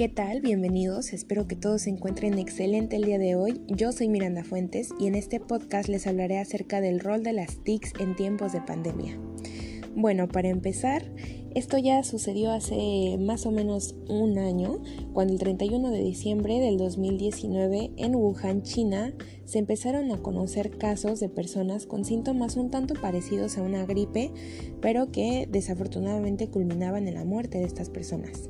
¿Qué tal? Bienvenidos, espero que todos se encuentren excelente el día de hoy. Yo soy Miranda Fuentes y en este podcast les hablaré acerca del rol de las TICs en tiempos de pandemia. Bueno, para empezar, esto ya sucedió hace más o menos un año, cuando el 31 de diciembre del 2019 en Wuhan, China, se empezaron a conocer casos de personas con síntomas un tanto parecidos a una gripe, pero que desafortunadamente culminaban en la muerte de estas personas.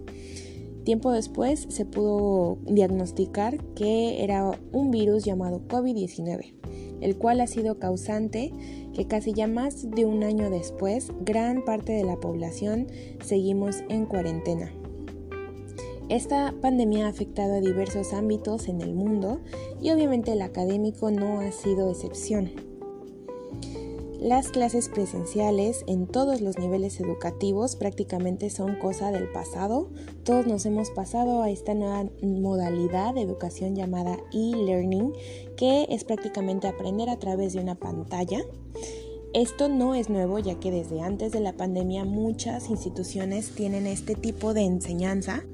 Tiempo después se pudo diagnosticar que era un virus llamado COVID-19, el cual ha sido causante que casi ya más de un año después gran parte de la población seguimos en cuarentena. Esta pandemia ha afectado a diversos ámbitos en el mundo y obviamente el académico no ha sido excepción. Las clases presenciales en todos los niveles educativos prácticamente son cosa del pasado. Todos nos hemos pasado a esta nueva modalidad de educación llamada e-learning, que es prácticamente aprender a través de una pantalla. Esto no es nuevo ya que desde antes de la pandemia muchas instituciones tienen este tipo de enseñanza,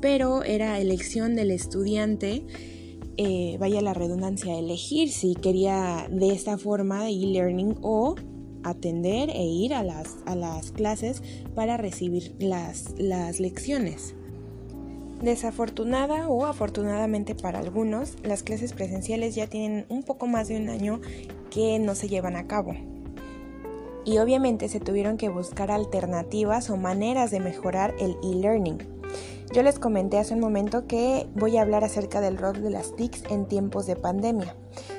pero era elección del estudiante eh, vaya la redundancia, elegir si quería de esta forma de e-learning o atender e ir a las, a las clases para recibir las, las lecciones. Desafortunada o afortunadamente para algunos, las clases presenciales ya tienen un poco más de un año que no se llevan a cabo. Y obviamente se tuvieron que buscar alternativas o maneras de mejorar el e-learning. Yo les comenté hace un momento que voy a hablar acerca del rol de las TICs en tiempos de pandemia.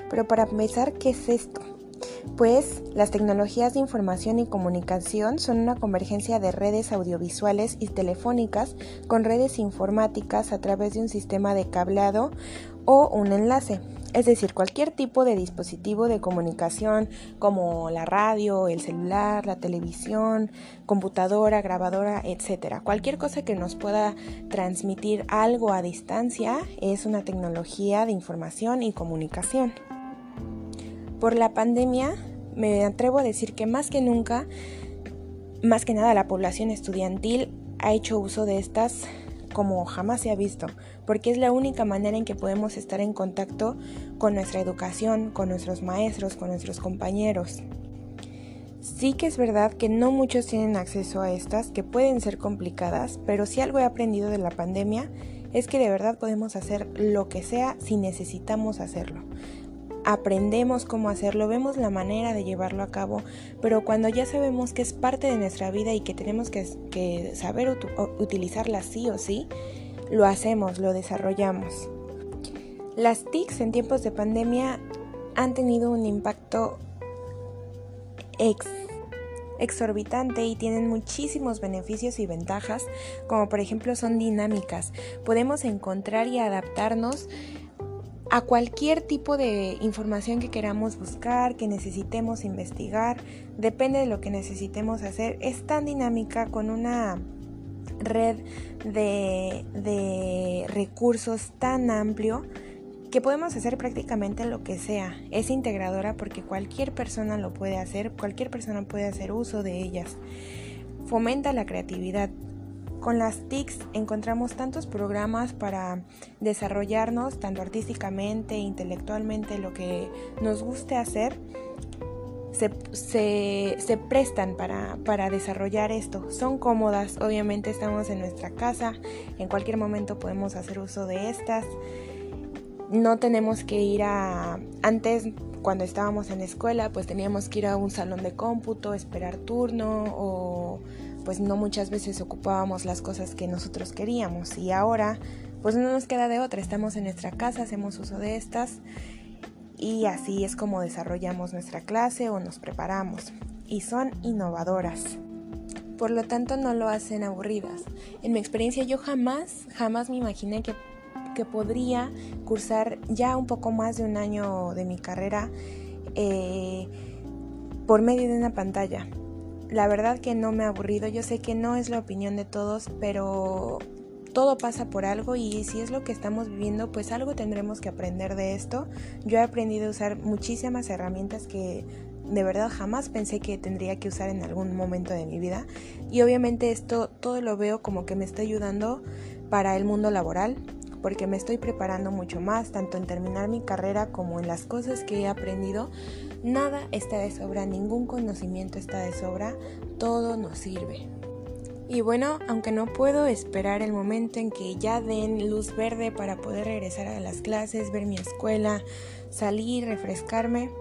Pero para empezar, ¿qué es esto? Pues las tecnologías de información y comunicación son una convergencia de redes audiovisuales y telefónicas con redes informáticas a través de un sistema de cableado o un enlace. Es decir, cualquier tipo de dispositivo de comunicación como la radio, el celular, la televisión, computadora, grabadora, etc. Cualquier cosa que nos pueda transmitir algo a distancia es una tecnología de información y comunicación. Por la pandemia, me atrevo a decir que más que nunca, más que nada la población estudiantil ha hecho uso de estas como jamás se ha visto, porque es la única manera en que podemos estar en contacto con nuestra educación, con nuestros maestros, con nuestros compañeros. Sí que es verdad que no muchos tienen acceso a estas, que pueden ser complicadas, pero si algo he aprendido de la pandemia es que de verdad podemos hacer lo que sea si necesitamos hacerlo aprendemos cómo hacerlo, vemos la manera de llevarlo a cabo, pero cuando ya sabemos que es parte de nuestra vida y que tenemos que, saber utilizarla sí o sí, lo hacemos, lo desarrollamos. Las TICs en tiempos de pandemia han tenido un impacto exorbitante y tienen muchísimos beneficios y ventajas, como por ejemplo son dinámicas. Podemos encontrar y adaptarnos a cualquier tipo de información que queramos buscar, que necesitemos investigar, depende de lo que necesitemos hacer. Es tan dinámica con una red de, de recursos tan amplio que podemos hacer prácticamente lo que sea. Es integradora porque cualquier persona lo puede hacer, cualquier persona puede hacer uso de ellas. Fomenta la creatividad, con las TICs encontramos tantos programas para desarrollarnos, tanto artísticamente, intelectualmente, lo que nos guste hacer. Se, prestan para, para desarrollar esto. Son cómodas, obviamente estamos en nuestra casa, en cualquier momento podemos hacer uso de estas. No tenemos que ir a... Antes, cuando estábamos en escuela, pues teníamos que ir a un salón de cómputo, esperar turno o pues no muchas veces ocupábamos las cosas que nosotros queríamos y ahora pues no nos queda de otra, estamos en nuestra casa, hacemos uso de estas y así es como desarrollamos nuestra clase o nos preparamos y son innovadoras. Por lo tanto no lo hacen aburridas. En mi experiencia yo jamás, jamás me imaginé que, que podría cursar ya un poco más de un año de mi carrera eh, por medio de una pantalla la verdad que no me ha aburrido. Yo sé que no es la opinión de todos, pero todo pasa por algo y si es lo que estamos viviendo, pues algo tendremos que aprender de esto. Yo he aprendido a usar muchísimas herramientas que de verdad jamás pensé que tendría que usar en algún momento de mi vida. Y obviamente esto todo lo veo como que me está ayudando para el mundo laboral, porque me estoy preparando mucho más, tanto en terminar mi carrera como en las cosas que he aprendido. Nada está de sobra, ningún conocimiento está de sobra, todo nos sirve. Y bueno, aunque no puedo esperar el momento en que ya den luz verde para poder regresar a las clases, ver mi escuela, salir, refrescarme,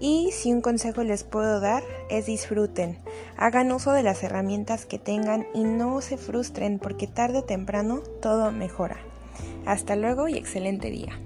y si un consejo les puedo dar es disfruten, hagan uso de las herramientas que tengan y no se frustren porque tarde o temprano todo mejora. Hasta luego y excelente día.